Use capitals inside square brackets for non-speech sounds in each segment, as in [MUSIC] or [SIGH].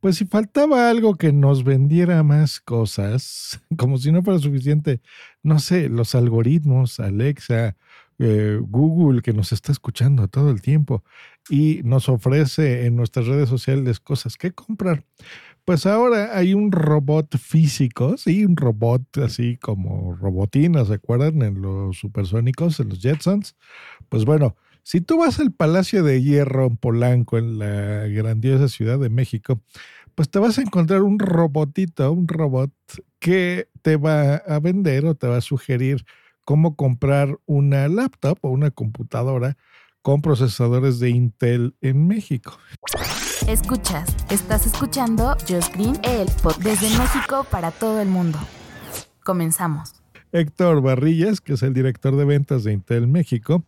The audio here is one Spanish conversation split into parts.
pues si faltaba algo que nos vendiera más cosas, [LAUGHS] como si no fuera suficiente, no sé, los algoritmos, Alexa, eh, Google, que nos está escuchando todo el tiempo y nos ofrece en nuestras redes sociales cosas que comprar. Pues ahora hay un robot físico, sí, un robot así como robotina, ¿se acuerdan? En los supersónicos, en los Jetsons. Pues bueno, si tú vas al Palacio de Hierro en Polanco, en la grandiosa Ciudad de México, pues te vas a encontrar un robotito, un robot que te va a vender o te va a sugerir cómo comprar una laptop o una computadora con procesadores de Intel en México. Escuchas, estás escuchando Just Green, el pod desde México para todo el mundo. Comenzamos. Héctor Barrillas, que es el director de ventas de Intel México,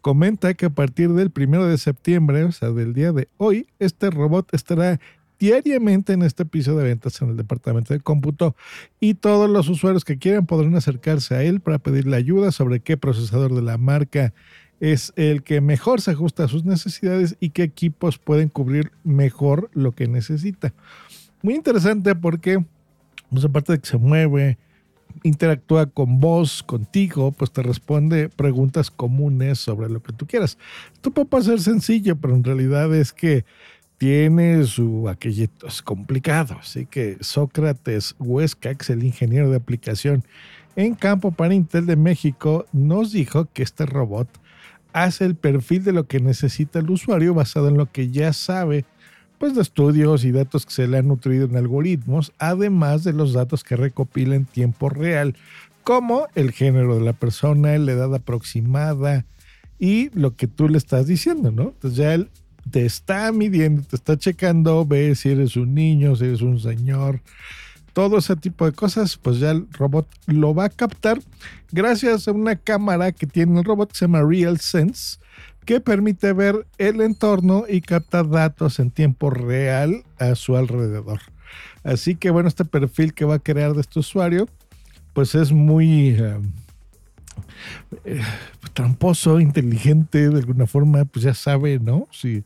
comenta que a partir del primero de septiembre, o sea, del día de hoy, este robot estará diariamente en este piso de ventas en el departamento de cómputo y todos los usuarios que quieran podrán acercarse a él para pedirle ayuda sobre qué procesador de la marca es el que mejor se ajusta a sus necesidades y qué equipos pueden cubrir mejor lo que necesita. Muy interesante porque, pues aparte de que se mueve, interactúa con vos, contigo, pues te responde preguntas comunes sobre lo que tú quieras. Esto puede parecer sencillo, pero en realidad es que tiene su aquello es complicado. Así que Sócrates Huesca, que es el ingeniero de aplicación en campo para Intel de México, nos dijo que este robot hace el perfil de lo que necesita el usuario basado en lo que ya sabe, pues de estudios y datos que se le han nutrido en algoritmos, además de los datos que recopila en tiempo real, como el género de la persona, la edad aproximada y lo que tú le estás diciendo, ¿no? Entonces ya él te está midiendo, te está checando, ve si eres un niño, si eres un señor, todo ese tipo de cosas, pues ya el robot lo va a captar gracias a una cámara que tiene el robot que se llama RealSense, que permite ver el entorno y captar datos en tiempo real a su alrededor. Así que bueno, este perfil que va a crear de este usuario, pues es muy eh, eh, tramposo, inteligente, de alguna forma, pues ya sabe, ¿no? Si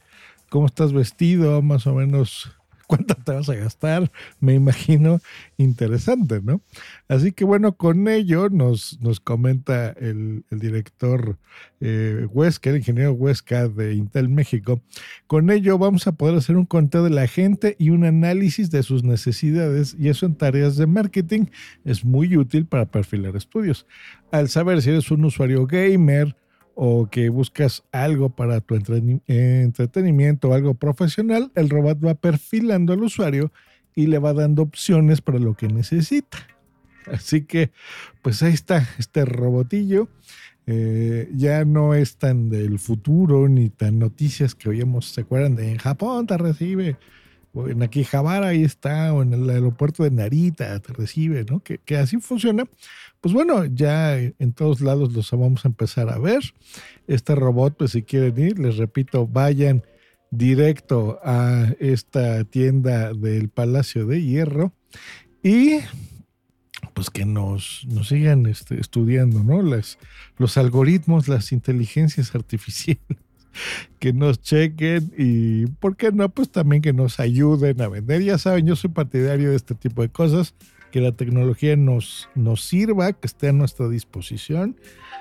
cómo estás vestido, más o menos cuánto te vas a gastar, me imagino interesante, ¿no? Así que bueno, con ello nos, nos comenta el, director eh, Huesca, el ingeniero Huesca de Intel México, con ello vamos a poder hacer un conteo de la gente y un análisis de sus necesidades y eso en tareas de marketing es muy útil para perfilar estudios. Al saber si eres un usuario gamer, o que buscas algo para tu entretenimiento o algo profesional, el robot va perfilando al usuario y le va dando opciones para lo que necesita. Así que, pues ahí está este robotillo. Eh, ya no es tan del futuro ni tan noticias que oíamos, ¿se acuerdan? De en Japón te recibe o en Akihabara ahí está, o en el aeropuerto de Narita te recibe, ¿no? Que, así funciona. Pues bueno, ya en todos lados los vamos a empezar a ver. Este robot, pues si quieren ir, les repito, vayan directo a esta tienda del Palacio de Hierro y pues que nos, nos sigan este, estudiando, ¿no? Las, los algoritmos, las inteligencias [LAUGHS] artificiales que nos chequen y, ¿por qué no? Pues también que nos ayuden a vender. Ya saben, yo soy partidario de este tipo de cosas, que la tecnología nos, nos sirva, que esté a nuestra disposición.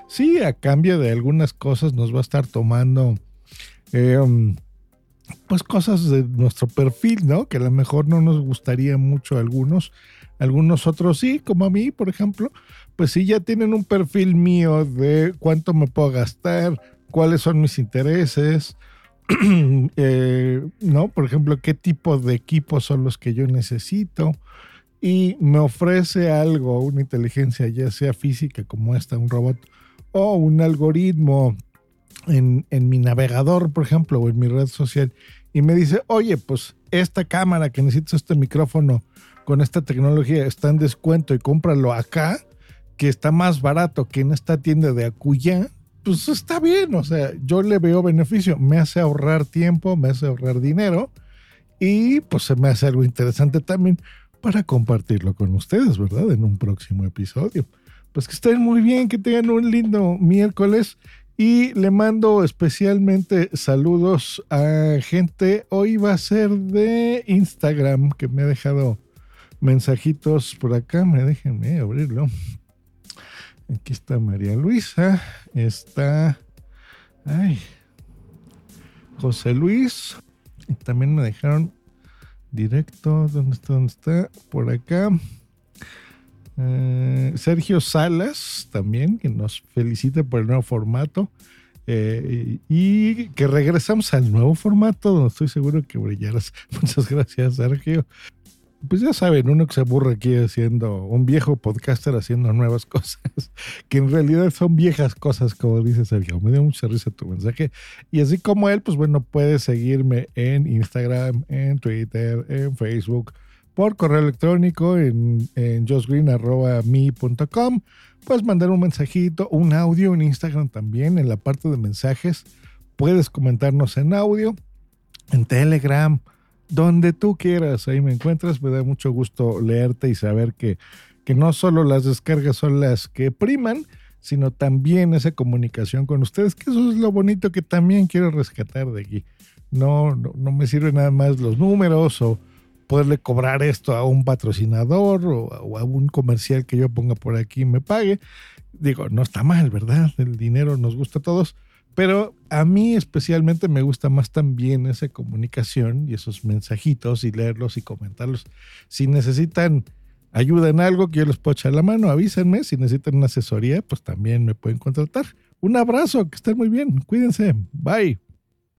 Sí, a cambio de algunas cosas nos va a estar tomando, em, pues cosas de nuestro perfil, ¿no? Que a lo mejor no nos gustaría mucho a algunos, algunos otros sí, como a mí, por ejemplo, pues sí ya tienen un perfil mío de cuánto me puedo gastar, cuáles son mis intereses, [CLEARS THROAT] eh, ¿no? Por ejemplo, qué tipo de equipos son los que yo necesito. Y me ofrece algo, una inteligencia, ya sea física como esta, un robot, o un algoritmo en, en mi navegador, por ejemplo, o en mi red social, y me dice, oye, pues esta cámara que necesito, este micrófono con esta tecnología está en descuento y cómpralo acá, que está más barato que en esta tienda de Acuya, pues está bien, o sea, yo le veo beneficio, me hace ahorrar tiempo, me hace ahorrar dinero y pues se me hace algo interesante también para compartirlo con ustedes, ¿verdad? En un próximo episodio. Pues que estén muy bien, que tengan un lindo miércoles Y le mando especialmente saludos a gente. Hoy va a ser de Instagram, que me ha dejado mensajitos por acá. Me déjenme abrirlo. Aquí está María Luisa. Está. Ay. José Luis. También me dejaron directo. ¿Dónde está? ¿Dónde está? Por acá. Eh, Sergio Salas también, que nos felicita por el nuevo formato. Eh, y que regresamos al nuevo formato, donde estoy seguro que brillarás. [LAUGHS] Muchas gracias, Sergio. Pues ya saben, uno que se aburre aquí haciendo, un viejo podcaster haciendo nuevas [LAUGHS] cosas, que en realidad son viejas cosas, como dice Sergio. Me dio mucha risa tu mensaje. Y así como él, pues bueno, puedes seguirme en Instagram, en Twitter, en Facebook, por correo electrónico en, en. Puedes mandar un mensajito, un audio en Instagram también, en la parte de mensajes. Puedes comentarnos en audio, en Telegram, donde tú quieras. Ahí me encuentras. Me da mucho gusto leerte y saber que, que no solo las descargas son las que priman, sino también esa comunicación con ustedes, que eso es lo bonito que también quiero rescatar de aquí. No, no, no me sirven nada más los números o poderle cobrar esto a un patrocinador o, a un comercial que yo ponga por aquí y me pague. Digo, no está mal, ¿verdad? El dinero nos gusta a todos, pero a mí especialmente me gusta más también esa comunicación y esos mensajitos y leerlos y comentarlos. Si necesitan ayuda en algo que yo les puedo echar la mano, avísenme. Si necesitan una asesoría, pues también me pueden contratar. Un abrazo, que estén muy bien. Cuídense. Bye.